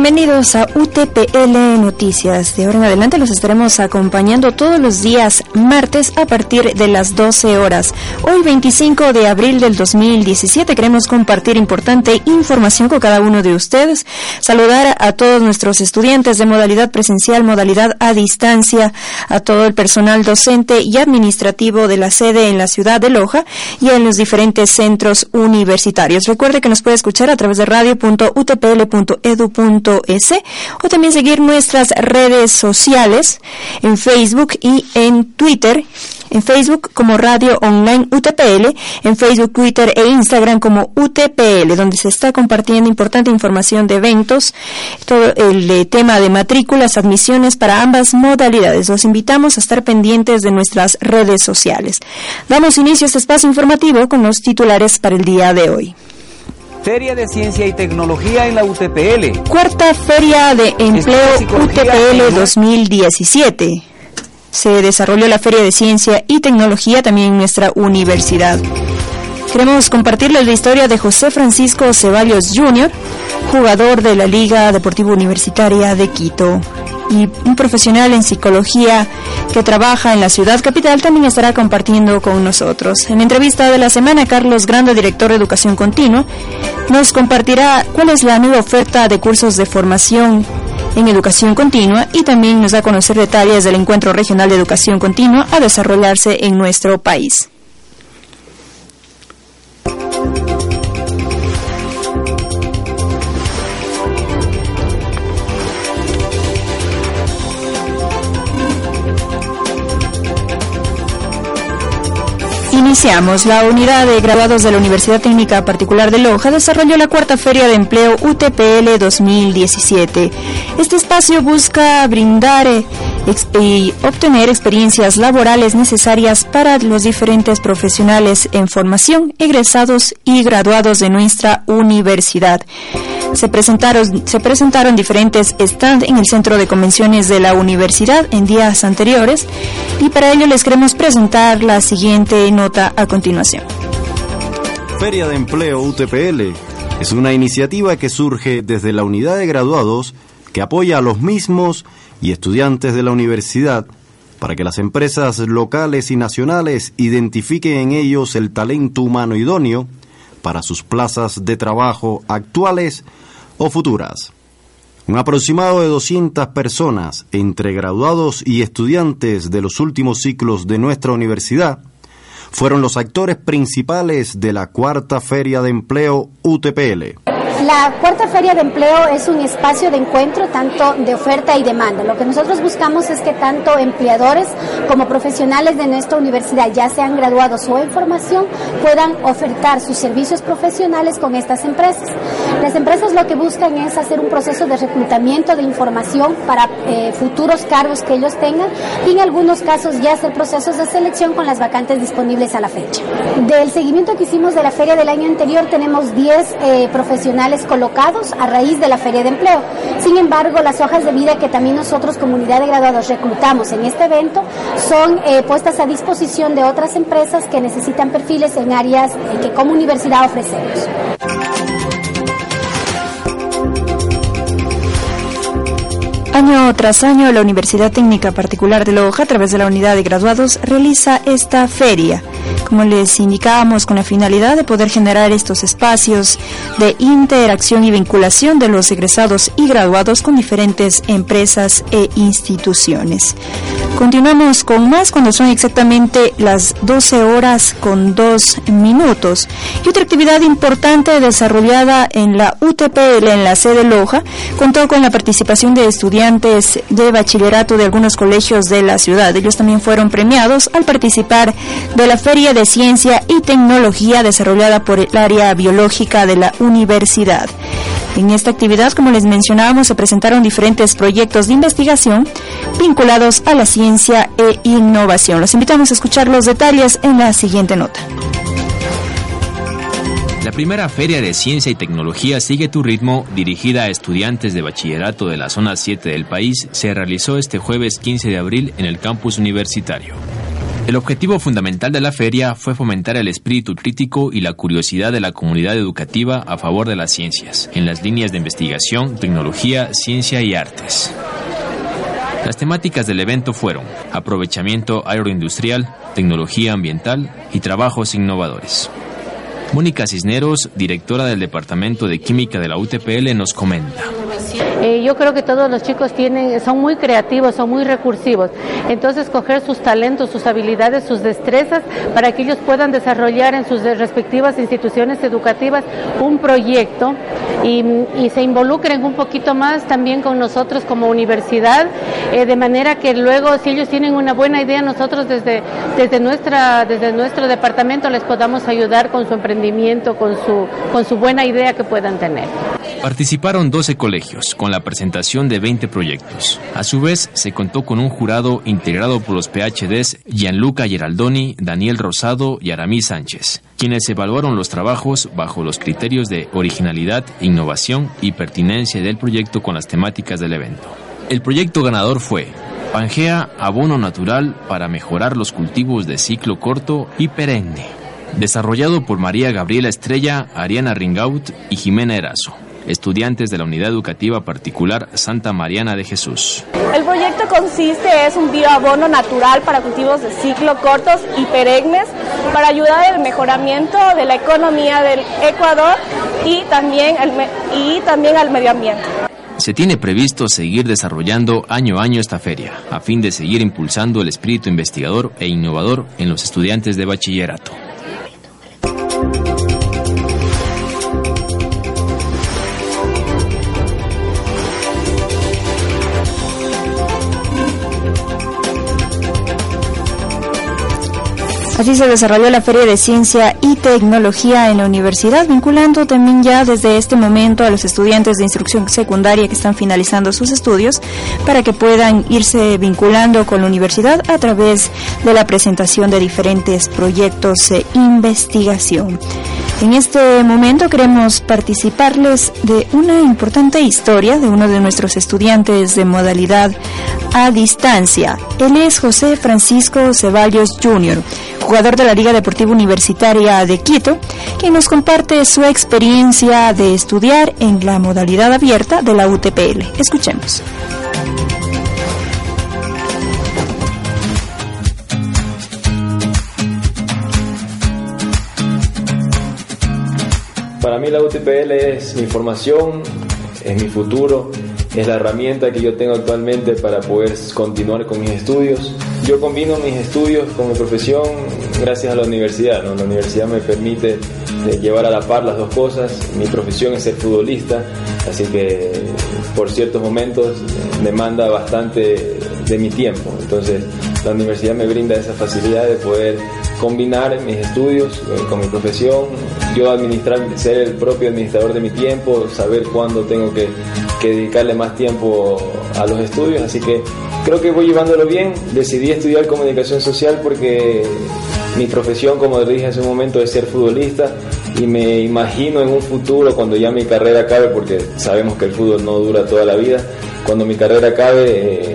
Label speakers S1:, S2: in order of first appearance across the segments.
S1: Bienvenidos a UTPL Noticias. De ahora en adelante los estaremos acompañando todos los días martes a partir de las 12 horas. Hoy 25 de abril del 2017 queremos compartir importante información con cada uno de ustedes. Saludar a todos nuestros estudiantes de modalidad presencial, modalidad a distancia, a todo el personal docente y administrativo de la sede en la ciudad de Loja y en los diferentes centros universitarios. Recuerde que nos puede escuchar a través de radio.utpl.edu o también seguir nuestras redes sociales en Facebook y en Twitter. En Facebook como Radio Online UTPL, en Facebook, Twitter e Instagram como UTPL, donde se está compartiendo importante información de eventos, todo el tema de matrículas, admisiones para ambas modalidades. Los invitamos a estar pendientes de nuestras redes sociales. Damos inicio a este espacio informativo con los titulares para el día de hoy.
S2: Feria de Ciencia y Tecnología en la UTPL.
S1: Cuarta Feria de Empleo UTPL 2017. Se desarrolló la Feria de Ciencia y Tecnología también en nuestra universidad. Queremos compartirles la historia de José Francisco Ceballos Jr., jugador de la Liga Deportiva Universitaria de Quito y un profesional en psicología que trabaja en la ciudad capital también estará compartiendo con nosotros. En entrevista de la semana, Carlos Grande, director de Educación Continua, nos compartirá cuál es la nueva oferta de cursos de formación en educación continua y también nos da a conocer detalles del encuentro regional de educación continua a desarrollarse en nuestro país. Iniciamos. La unidad de graduados de la Universidad Técnica Particular de Loja desarrolló la cuarta Feria de Empleo UTPL 2017. Este espacio busca brindar eh, y obtener experiencias laborales necesarias para los diferentes profesionales en formación, egresados y graduados de nuestra universidad. Se presentaron, se presentaron diferentes stands en el centro de convenciones de la universidad en días anteriores y para ello les queremos presentar la siguiente nota a continuación.
S3: Feria de Empleo UTPL es una iniciativa que surge desde la unidad de graduados que apoya a los mismos y estudiantes de la universidad para que las empresas locales y nacionales identifiquen en ellos el talento humano idóneo para sus plazas de trabajo actuales o futuras. Un aproximado de 200 personas, entre graduados y estudiantes de los últimos ciclos de nuestra universidad, fueron los actores principales de la cuarta Feria de Empleo UTPL.
S4: La cuarta feria de empleo es un espacio de encuentro tanto de oferta y demanda. Lo que nosotros buscamos es que tanto empleadores como profesionales de nuestra universidad, ya sean graduados o en formación, puedan ofertar sus servicios profesionales con estas empresas. Las empresas lo que buscan es hacer un proceso de reclutamiento de información para eh, futuros cargos que ellos tengan y en algunos casos ya hacer procesos de selección con las vacantes disponibles a la fecha. Del seguimiento que hicimos de la feria del año anterior tenemos 10 eh, profesionales colocados a raíz de la feria de empleo. Sin embargo, las hojas de vida que también nosotros, comunidad de graduados, reclutamos en este evento son eh, puestas a disposición de otras empresas que necesitan perfiles en áreas eh, que como universidad ofrecemos.
S1: Año tras año, la Universidad Técnica Particular de Loja, a través de la unidad de graduados, realiza esta feria como les indicábamos, con la finalidad de poder generar estos espacios de interacción y vinculación de los egresados y graduados con diferentes empresas e instituciones. Continuamos con más cuando son exactamente las 12 horas con 2 minutos. Y otra actividad importante desarrollada en la UTPL en la sede Loja contó con la participación de estudiantes de bachillerato de algunos colegios de la ciudad. Ellos también fueron premiados al participar de la Feria de Ciencia y Tecnología desarrollada por el área biológica de la universidad. En esta actividad, como les mencionábamos, se presentaron diferentes proyectos de investigación vinculados a la ciencia e innovación. Los invitamos a escuchar los detalles en la siguiente nota.
S5: La primera Feria de Ciencia y Tecnología Sigue tu ritmo, dirigida a estudiantes de bachillerato de la zona 7 del país, se realizó este jueves 15 de abril en el campus universitario. El objetivo fundamental de la feria fue fomentar el espíritu crítico y la curiosidad de la comunidad educativa a favor de las ciencias, en las líneas de investigación, tecnología, ciencia y artes. Las temáticas del evento fueron aprovechamiento agroindustrial, tecnología ambiental y trabajos innovadores. Mónica Cisneros, directora del Departamento de Química de la UTPL, nos comenta.
S6: Eh, yo creo que todos los chicos tienen, son muy creativos, son muy recursivos. Entonces, coger sus talentos, sus habilidades, sus destrezas para que ellos puedan desarrollar en sus respectivas instituciones educativas un proyecto y, se involucren un poquito más también con nosotros como universidad, eh, de manera que luego, si ellos tienen una buena idea, nosotros desde, desde, nuestra, desde nuestro departamento les podamos ayudar con su emprendimiento, con su, con su buena idea que puedan tener.
S5: Participaron 12 colegios con la presentación de 20 proyectos. A su vez, se contó con un jurado integrado por los PhDs Gianluca Geraldoni, Daniel Rosado y Aramí Sánchez, quienes evaluaron los trabajos bajo los criterios de originalidad, innovación y pertinencia del proyecto con las temáticas del evento. El proyecto ganador fue Pangea Abono Natural para mejorar los cultivos de ciclo corto y perenne, desarrollado por María Gabriela Estrella, Ariana Ringaut y Jimena Erazo estudiantes de la Unidad Educativa Particular Santa Mariana de Jesús.
S7: El proyecto consiste es un bioabono natural para cultivos de ciclo cortos y perennes para ayudar al mejoramiento de la economía del Ecuador y también, y también al medio ambiente.
S5: Se tiene previsto seguir desarrollando año a año esta feria, a fin de seguir impulsando el espíritu investigador e innovador en los estudiantes de bachillerato.
S1: Así se desarrolló la Feria de Ciencia y Tecnología en la universidad, vinculando también ya desde este momento a los estudiantes de instrucción secundaria que están finalizando sus estudios para que puedan irse vinculando con la universidad a través de la presentación de diferentes proyectos de investigación. En este momento queremos participarles de una importante historia de uno de nuestros estudiantes de modalidad a distancia. Él es José Francisco Ceballos Jr., jugador de la Liga Deportiva Universitaria de Quito, quien nos comparte su experiencia de estudiar en la modalidad abierta de la UTPL. Escuchemos.
S8: Para mí la UTPL es mi formación, es mi futuro, es la herramienta que yo tengo actualmente para poder continuar con mis estudios. Yo combino mis estudios con mi profesión gracias a la universidad. La universidad me permite eh, llevar a la par las dos cosas. Mi profesión es ser futbolista, así que por ciertos momentos eh, demanda bastante de mi tiempo. Entonces la universidad me brinda esa facilidad de poder combinar mis estudios eh, con mi profesión, yo administrar, ser el propio administrador de mi tiempo, saber cuándo tengo que, dedicarle más tiempo a los estudios, así que creo que voy llevándolo bien. Decidí estudiar comunicación social porque mi profesión, como dije hace un momento, es ser futbolista y me imagino en un futuro, cuando ya mi carrera acabe, porque sabemos que el fútbol no dura toda la vida, cuando mi carrera acabe, eh,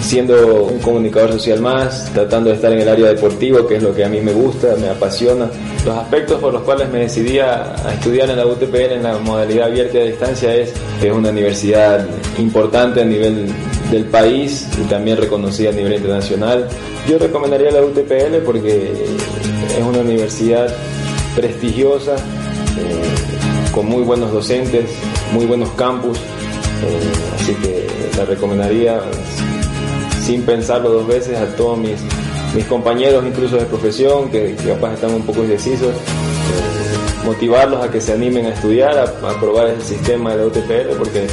S8: siendo un comunicador social más, tratando de estar en el área deportivo, que es lo que a mí me gusta, me apasiona. Los aspectos por los cuales me decidí a, estudiar en la UTPL en la modalidad abierta a distancia es que es una universidad importante a nivel del país y también reconocida a nivel internacional. Yo recomendaría la UTPL porque es una universidad prestigiosa, eh, con muy buenos docentes, muy buenos campus, eh, así que la recomendaría sin pensarlo dos veces a todos mis, mis compañeros, incluso de profesión, que, capaz están un poco indecisos, eh, motivarlos a que se animen a estudiar, a, probar el sistema de la UTPL, porque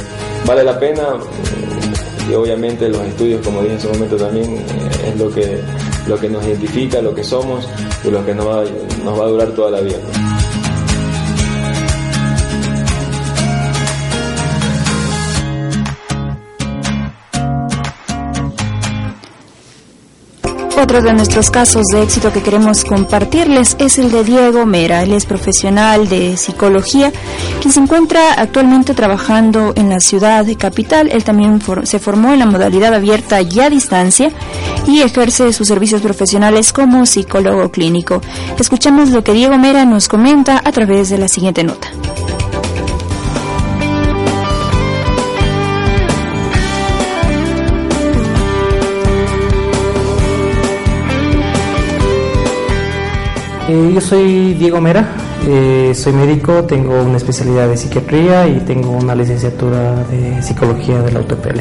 S8: vale la pena eh, y obviamente los estudios, como dije en su momento también, eh, es lo que, lo que nos identifica, lo que somos y lo que nos va a durar toda la vida.
S1: Otro de nuestros casos de éxito que queremos compartirles es el de Diego Mera. Él es profesional de psicología, quien se encuentra actualmente trabajando en la ciudad de capital. Él también se formó en la modalidad abierta y a distancia y ejerce sus servicios profesionales como psicólogo clínico. Escuchamos lo que Diego Mera nos comenta a través de la siguiente nota.
S9: Eh, yo soy Diego Mera, eh, soy médico, tengo una especialidad de psiquiatría y tengo una licenciatura de psicología de la UTPL.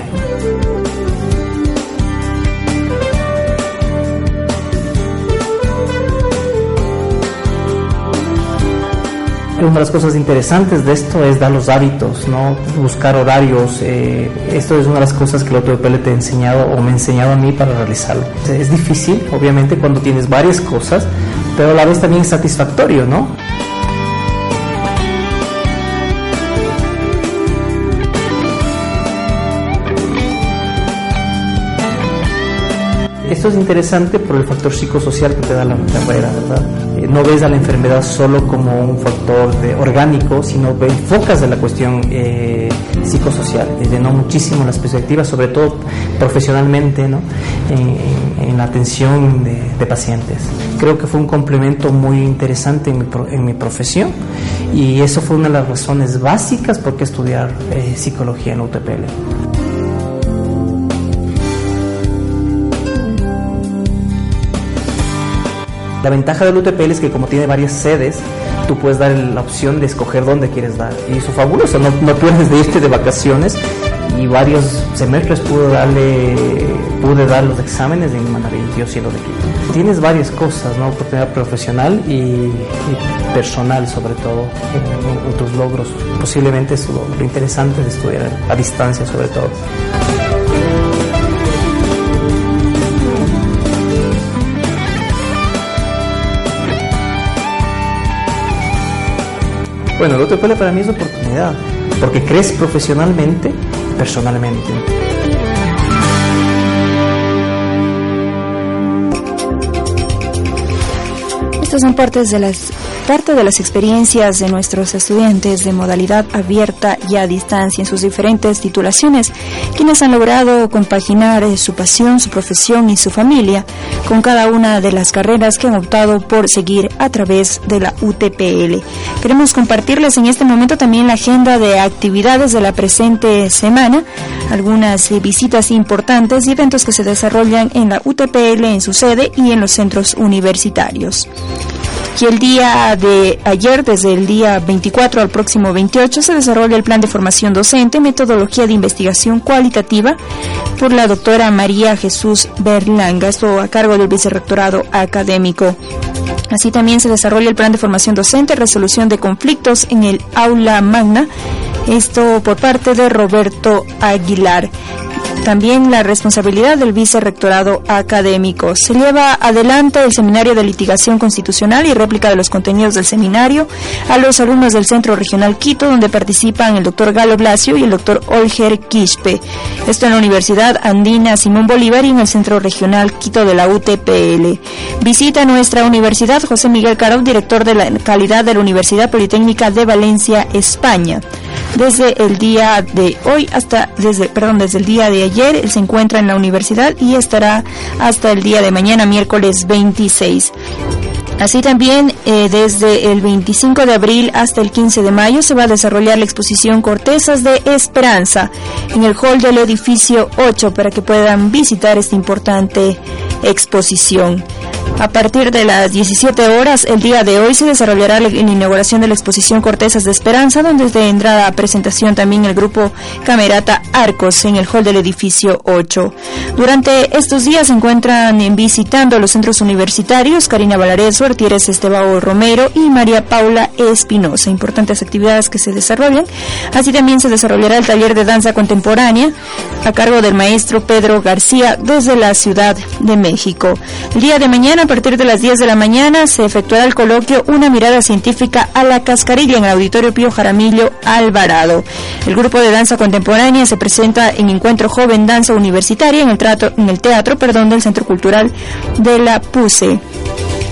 S9: Una de las cosas interesantes de esto es dar los hábitos, ¿no? buscar horarios. Eh, esto es una de las cosas que la UTPL te ha enseñado o me ha enseñado a mí para realizarlo. Es difícil, obviamente, cuando tienes varias cosas, pero a la vez también es satisfactorio, ¿no? Esto es interesante por el factor psicosocial que te da la carrera, ¿verdad? Eh, no ves a la enfermedad solo como un factor de orgánico, sino enfocas de la cuestión eh, psicosocial, llenó muchísimo las perspectivas, sobre todo profesionalmente, ¿no? en, la atención de, pacientes. Creo que fue un complemento muy interesante en mi, en mi, profesión y eso fue una de las razones básicas por qué estudiar eh, psicología en UTPL. La ventaja del UTPL es que como tiene varias sedes, tú puedes dar la opción de escoger dónde quieres dar. Y eso es fabuloso, no, no puedes de irte de vacaciones y varios semestres pude darle pude dar los exámenes en Manavillo Cielo de Quito. Tienes varias cosas, ¿no? Oportunidad profesional y, personal sobre todo en, tus logros. Posiblemente es lo interesante de estudiar a distancia sobre todo. Bueno, el UTPL para mí es oportunidad, porque crees profesionalmente personalmente.
S1: Estas son partes de las parte de las experiencias de nuestros estudiantes de modalidad abierta y a distancia en sus diferentes titulaciones, quienes han logrado compaginar eh, su pasión, su profesión y su familia con cada una de las carreras que han optado por seguir a través de la UTPL. Queremos compartirles en este momento también la agenda de actividades de la presente semana, algunas eh, visitas importantes y eventos que se desarrollan en la UTPL en su sede y en los centros universitarios. Y el día de ayer, desde el día 24 al próximo 28, se desarrolla el plan de formación docente, metodología de investigación cualitativa por la doctora María Jesús Berlanga, esto a cargo del vicerrectorado académico. Así también se desarrolla el plan de formación docente, resolución de conflictos en el aula magna, esto por parte de Roberto Aguilar también la responsabilidad del vicerrectorado académico. Se lleva adelante el seminario de litigación constitucional y réplica de los contenidos del seminario a los alumnos del Centro Regional Quito, donde participan el doctor Galo Blasio y el doctor Olger Quispe. Esto en la Universidad Andina Simón Bolívar y en el Centro Regional Quito de la UTPL. Visita nuestra universidad José Miguel Caro, director de la calidad de la Universidad Politécnica de Valencia, España. Desde el día de hoy hasta, desde, perdón, desde el día de él se encuentra en la universidad y estará hasta el día de mañana, miércoles 26. Así también, eh, desde el 25 de abril hasta el 15 de mayo se va a desarrollar la exposición Cortezas de Esperanza en el hall del edificio 8 para que puedan visitar esta importante exposición. A partir de las 17 horas, el día de hoy se desarrollará la inauguración de la exposición Cortezas de Esperanza, donde tendrá presentación también el grupo Camerata Arcos en el hall del edificio 8. Durante estos días se encuentran visitando los centros universitarios Karina Valareso, Artieres Estebao Romero y María Paula Espinosa. Importantes actividades que se desarrollan. Así también se desarrollará el taller de danza contemporánea a cargo del maestro Pedro García desde la Ciudad de México. El día de mañana a partir de las 10 de la mañana, se efectuará el coloquio Una mirada científica a la cascarilla en el Auditorio Pío Jaramillo Alvarado. El grupo de danza contemporánea se presenta en Encuentro Joven Danza Universitaria en el, trato, en el teatro perdón, del Centro Cultural de la PUSE.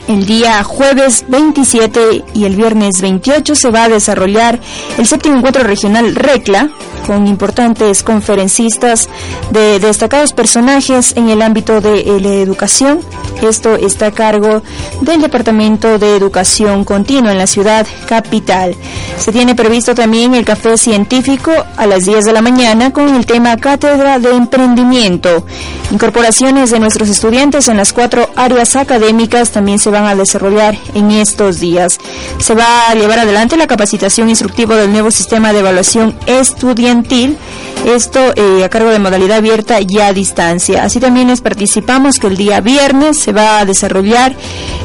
S1: El día jueves 27 y el viernes 28 se va a desarrollar el séptimo encuentro regional RECLA, con importantes conferencistas de destacados personajes en el ámbito de la educación. Esto está a cargo del Departamento de Educación Continua en la ciudad capital. Se tiene previsto también el café científico a las 10 de la mañana con el tema Cátedra de Emprendimiento. Incorporaciones de nuestros estudiantes en las cuatro áreas académicas también se van a desarrollar en estos días. Se va a llevar adelante la capacitación instructiva del nuevo sistema de evaluación estudiantil mentir esto eh, a cargo de modalidad abierta y a distancia. Así también les participamos que el día viernes se va a desarrollar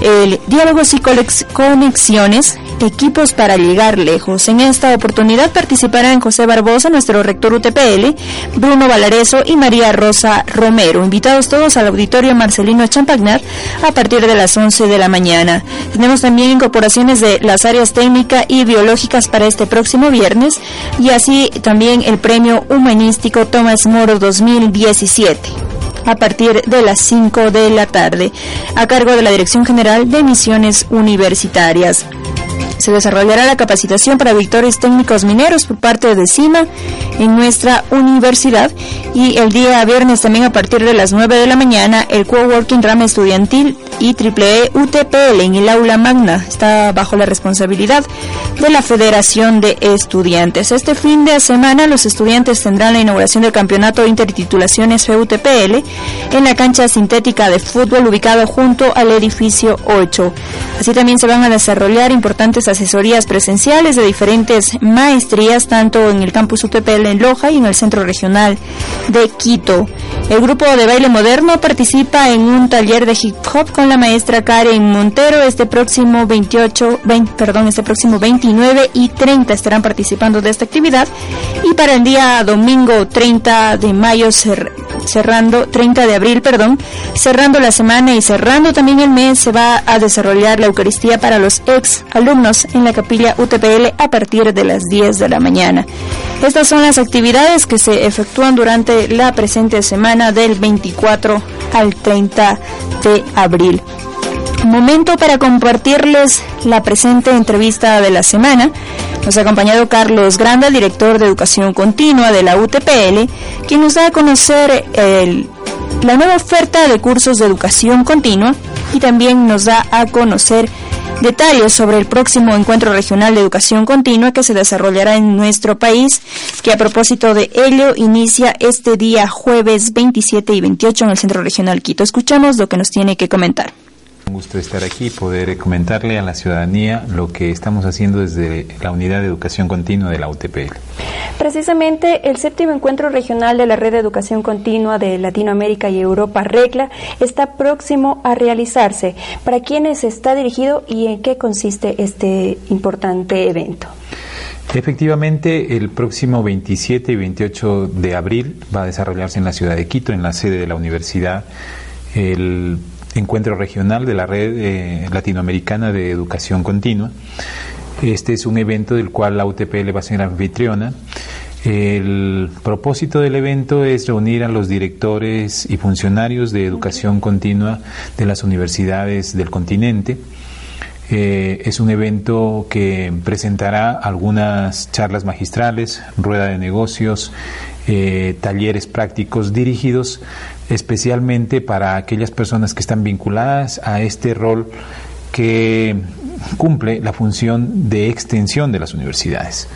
S1: el Diálogos y Conexiones, equipos para llegar lejos. En esta oportunidad participarán José Barbosa, nuestro rector UTPL, Bruno Valareso y María Rosa Romero. Invitados todos al auditorio Marcelino Champagnar a partir de las 11 de la mañana. Tenemos también incorporaciones de las áreas técnica y biológicas para este próximo viernes y así también el premio humanístico Tomás Moro 2017 a partir de las 5 de la tarde, a cargo de la Dirección General de Misiones Universitarias. Se desarrollará la capacitación para victorios técnicos mineros por parte de CIMA en nuestra universidad y el día viernes también a partir de las 9 de la mañana el Coworking Rama Estudiantil y Triple UTPL en el aula magna está bajo la responsabilidad de la Federación de Estudiantes. Este fin de semana los estudiantes tendrán la inauguración del campeonato de intertitulaciones FUTPL en la cancha sintética de fútbol ubicado junto al edificio 8. Así también se van a desarrollar importantes asesorías presenciales de diferentes maestrías, tanto en el campus UTPL en Loja y en el centro regional de Quito. El grupo de baile moderno participa en un taller de hip hop con la maestra Karen Montero este próximo 28, perdón, este próximo 29 y 30 estarán participando de esta actividad y para el día domingo 30 de mayo cerrando 30 de abril, perdón, cerrando la semana y cerrando también el mes se va a desarrollar la Eucaristía para los ex alumnos en la capilla UTPL a partir de las 10 de la mañana. Estas son las actividades que se efectúan durante la presente semana del 24 al 30 de abril. Momento para compartirles la presente entrevista de la semana. Nos ha acompañado Carlos Granda, director de Educación Continua de la UTPL, quien nos da a conocer la nueva oferta de cursos de educación continua y también nos da a conocer detalles sobre el próximo encuentro regional de educación continua que se desarrollará en nuestro país, que a propósito de ello inicia este día jueves 27 y 28 en el Centro Regional Quito. Escuchamos lo que nos tiene que comentar.
S10: Un gusto estar aquí y poder comentarle a la ciudadanía lo que estamos haciendo desde la Unidad de Educación Continua de la UTPL.
S11: Precisamente el séptimo encuentro regional de la Red de Educación Continua de Latinoamérica y Europa, RECLA, está próximo a realizarse. ¿Para quiénes está dirigido y en qué consiste este importante evento?
S10: Efectivamente, el próximo 27 y 28 de abril va a desarrollarse en la ciudad de Quito, en la sede de la universidad, el encuentro regional de la Red eh, Latinoamericana de Educación Continua. Este es un evento del cual la UTPL va a ser anfitriona. El propósito del evento es reunir a los directores y funcionarios de educación continua de las universidades del continente. Eh, es un evento que presentará algunas charlas magistrales, rueda de negocios, eh, talleres prácticos dirigidos especialmente para aquellas personas que están vinculadas a este rol que cumple la función de extensión de las universidades.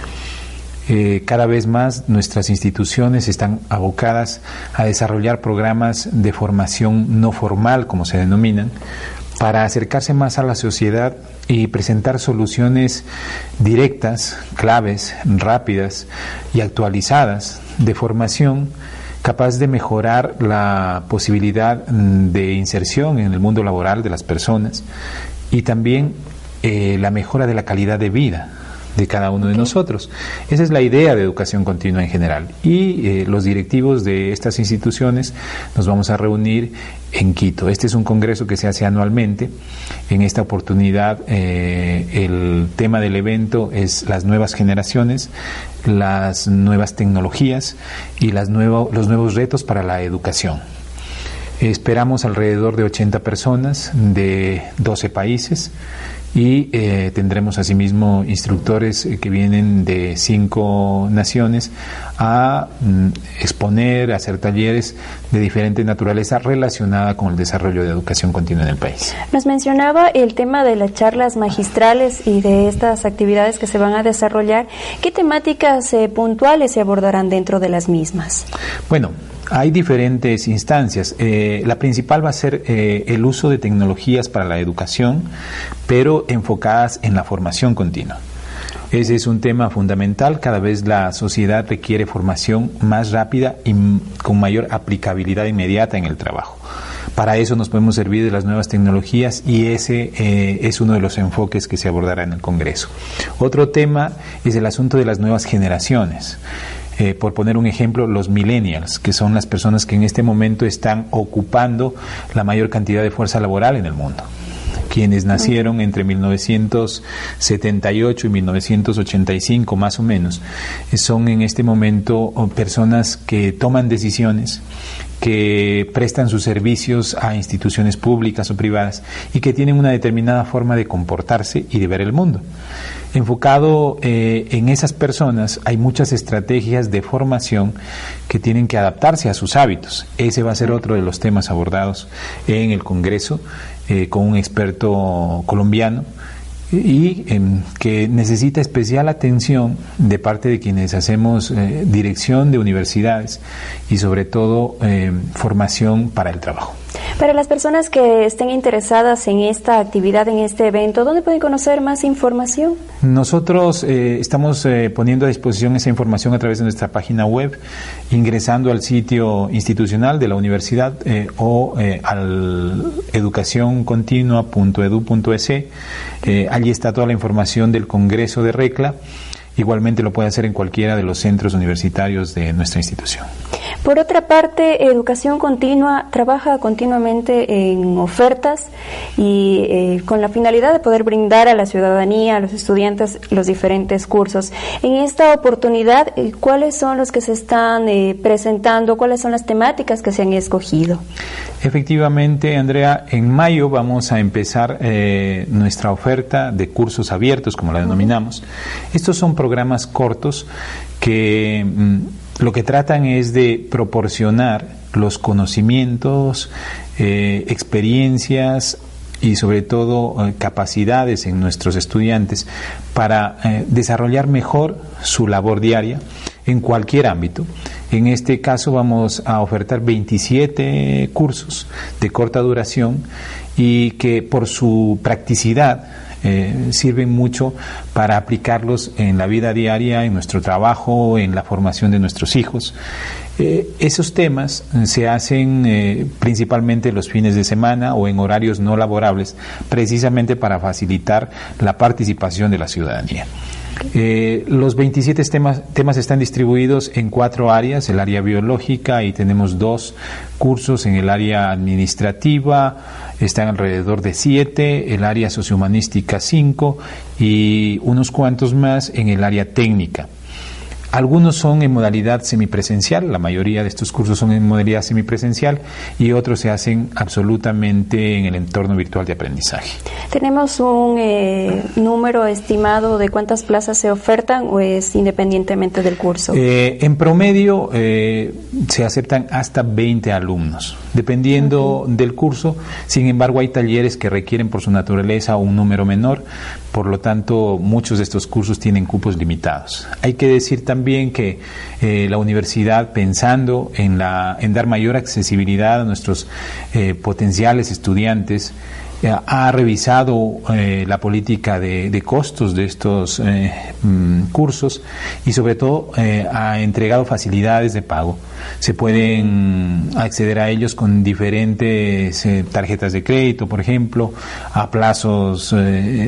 S10: Eh, cada vez más nuestras instituciones están abocadas a desarrollar programas de formación no formal, como se denominan, para acercarse más a la sociedad y presentar soluciones directas, claves, rápidas y actualizadas de formación capaz de mejorar la posibilidad de inserción en el mundo laboral de las personas y también eh, la mejora de la calidad de vida de cada uno de nosotros. Esa es la idea de educación continua en general. Y eh, los directivos de estas instituciones nos vamos a reunir en Quito. Este es un congreso que se hace anualmente. En esta oportunidad eh, el tema del evento es las nuevas generaciones, las nuevas tecnologías y las los nuevos retos para la educación. Esperamos alrededor de 80 personas de 12 países y eh, tendremos asimismo instructores eh, que vienen de cinco naciones a mm, exponer, a hacer talleres de diferente naturaleza relacionada con el desarrollo de educación continua en el país.
S11: Nos mencionaba el tema de las charlas magistrales y de estas actividades que se van a desarrollar. ¿Qué temáticas eh, puntuales se abordarán dentro de las mismas?
S10: Bueno, hay diferentes instancias. Eh, la principal va a ser eh, el uso de tecnologías para la educación, pero enfocadas en la formación continua. Ese es un tema fundamental. Cada vez la sociedad requiere formación más rápida y con mayor aplicabilidad inmediata en el trabajo. Para eso nos podemos servir de las nuevas tecnologías y ese eh, es uno de los enfoques que se abordará en el Congreso. Otro tema es el asunto de las nuevas generaciones. Eh, por poner un ejemplo, los millennials, que son las personas que en este momento están ocupando la mayor cantidad de fuerza laboral en el mundo. Quienes nacieron entre 1978 y 1985 más o menos, son en este momento personas que toman decisiones, que prestan sus servicios a instituciones públicas o privadas y que tienen una determinada forma de comportarse y de ver el mundo. Enfocado eh, en esas personas hay muchas estrategias de formación que tienen que adaptarse a sus hábitos. Ese va a ser otro de los temas abordados en el Congreso eh, con un experto colombiano y em, que necesita especial atención de parte de quienes hacemos eh, dirección de universidades y sobre todo em, formación para el trabajo.
S11: Para las personas que estén interesadas en esta actividad, en este evento, ¿dónde pueden conocer más información?
S10: Nosotros eh, estamos eh, poniendo a disposición esa información a través de nuestra página web, ingresando al sitio institucional de la universidad eh, o al educacioncontinua.edu.es. allí está toda la información del Congreso de RECLA Igualmente lo puede hacer en cualquiera de los centros universitarios de nuestra institución.
S11: Por otra parte, Educación Continua trabaja continuamente en ofertas y eh, con la finalidad de poder brindar a la ciudadanía, a los estudiantes, los diferentes cursos. En esta oportunidad, eh, ¿cuáles son los que se están eh, presentando? ¿Cuáles son las temáticas que se han escogido?
S10: Efectivamente, Andrea, en mayo vamos a empezar nuestra oferta de cursos abiertos, como la denominamos. Estos son programas cortos que mm, lo que tratan es de proporcionar los conocimientos, eh, experiencias y sobre todo eh, capacidades en nuestros estudiantes para eh, desarrollar mejor su labor diaria en cualquier ámbito. En este caso vamos a ofertar 27 cursos de corta duración y que por su practicidad eh, sirven mucho para aplicarlos en la vida diaria, en nuestro trabajo, en la formación de nuestros hijos. Eh, esos temas se hacen eh, principalmente los fines de semana o en horarios no laborables, precisamente para facilitar la participación de la ciudadanía. Eh, los 27 temas, temas están distribuidos en cuatro áreas, el área biológica y tenemos dos cursos en el área administrativa, están alrededor de siete, el área sociohumanística cinco y unos cuantos más en el área técnica. Algunos son en modalidad semipresencial, la mayoría de estos cursos son en modalidad semipresencial y otros se hacen absolutamente en el entorno virtual de aprendizaje.
S11: ¿Tenemos un eh, número estimado de cuántas plazas se ofertan o es independientemente del curso?
S10: Eh, en promedio eh, se aceptan hasta 20 alumnos, dependiendo del curso. Sin embargo, hay talleres que requieren por su naturaleza un número menor, por lo tanto, muchos de estos cursos tienen cupos limitados. Hay que decir también también que eh, la universidad, pensando en, la, en dar mayor accesibilidad a nuestros eh, potenciales estudiantes, ha revisado la política de, costos de estos mm, cursos y sobre todo ha entregado facilidades de pago. Se pueden acceder a ellos con diferentes tarjetas de crédito, por ejemplo, a plazos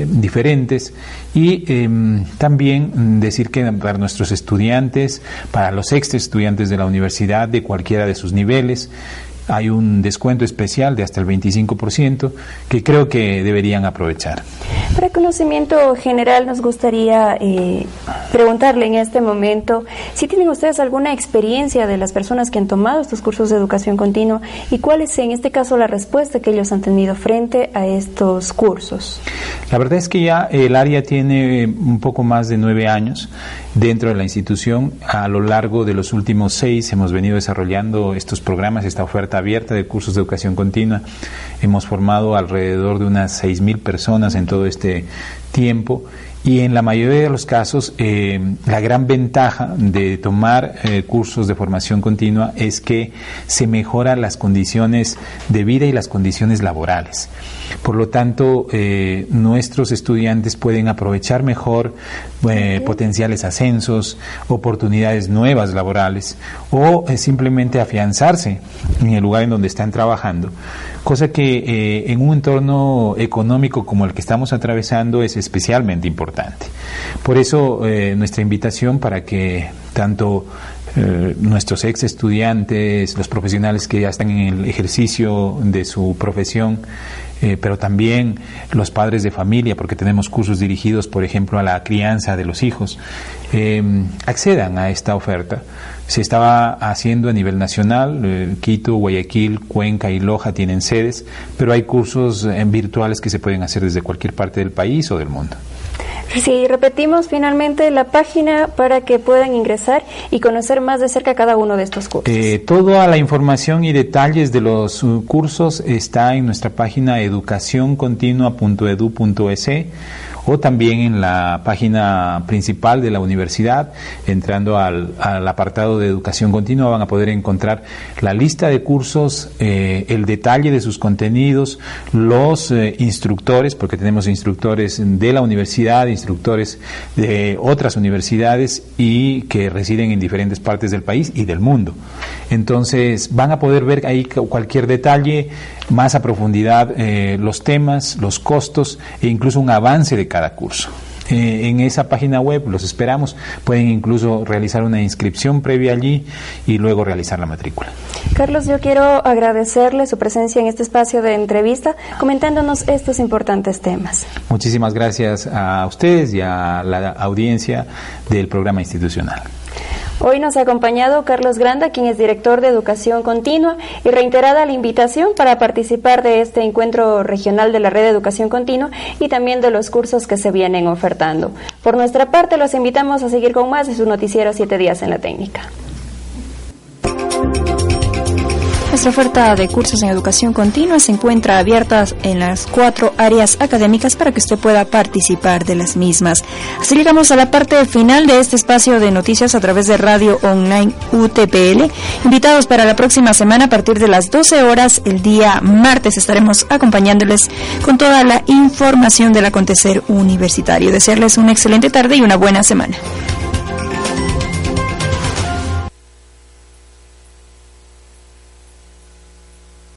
S10: diferentes y em, también decir que para nuestros estudiantes, para los ex estudiantes de la universidad de cualquiera de sus niveles, hay un descuento especial de hasta el 25% que creo que deberían aprovechar.
S11: Para conocimiento general nos gustaría eh, preguntarle en este momento si tienen ustedes alguna experiencia de las personas que han tomado estos cursos de educación continua y cuál es en este caso la respuesta que ellos han tenido frente a estos cursos.
S10: La verdad es que ya el área tiene un poco más de nueve años dentro de la institución. A lo largo de los últimos seis hemos venido desarrollando estos programas, esta oferta abierta de cursos de educación continua. Hemos formado alrededor de unas seis mil personas en todo este tiempo y en la mayoría de los casos, eh, la gran ventaja de tomar eh, cursos de formación continua es que se mejoran las condiciones de vida y las condiciones laborales. Por lo tanto, eh, nuestros estudiantes pueden aprovechar mejor potenciales ascensos, oportunidades nuevas laborales o simplemente afianzarse en el lugar en donde están trabajando cosa que en un entorno económico como el que estamos atravesando es especialmente importante. Por eso eh, nuestra invitación para que tanto eh, nuestros ex estudiantes, los profesionales que ya están en el ejercicio de su profesión, pero también los padres de familia, porque tenemos cursos dirigidos, por ejemplo, a la crianza de los hijos, accedan a esta oferta se estaba haciendo a nivel nacional, eh, Quito, Guayaquil, Cuenca y Loja tienen sedes, pero hay cursos eh, virtuales que se pueden hacer desde cualquier parte del país o del mundo.
S11: Sí, repetimos finalmente la página para que puedan ingresar y conocer más de cerca cada uno de estos cursos.
S10: Eh, toda la información y detalles de los uh, cursos está en nuestra página educacioncontinua.edu.es o también en la página principal de la universidad, entrando al, apartado de educación continua, van a poder encontrar la lista de cursos, eh, el detalle de sus contenidos, los eh, instructores, porque tenemos instructores de la universidad, instructores de otras universidades y que residen en diferentes partes del país y del mundo. Entonces van a poder ver ahí cualquier detalle, más a profundidad eh, los temas, los costos e incluso un avance de cada curso. Eh, en esa página web los esperamos. Pueden incluso realizar una inscripción previa allí y luego realizar la matrícula.
S11: Carlos, yo quiero agradecerle su presencia en este espacio de entrevista comentándonos estos importantes temas.
S10: Muchísimas gracias a ustedes y a la audiencia del programa institucional.
S11: Hoy nos ha acompañado Carlos Granda, quien es director de Educación Continua, y reiterada la invitación para participar de este encuentro regional de la Red de Educación Continua y también de los cursos que se vienen ofertando. Por nuestra parte, los invitamos a seguir con más de su noticiero Siete Días en la Técnica.
S1: Nuestra oferta de cursos en educación continua se encuentra abierta en las cuatro áreas académicas para que usted pueda participar de las mismas. Así llegamos a la parte final de este espacio de noticias a través de Radio Online UTPL. Invitados para la próxima semana a partir de las 12 horas, el día martes, estaremos acompañándoles con toda la información del acontecer universitario. Desearles una excelente tarde y una buena semana.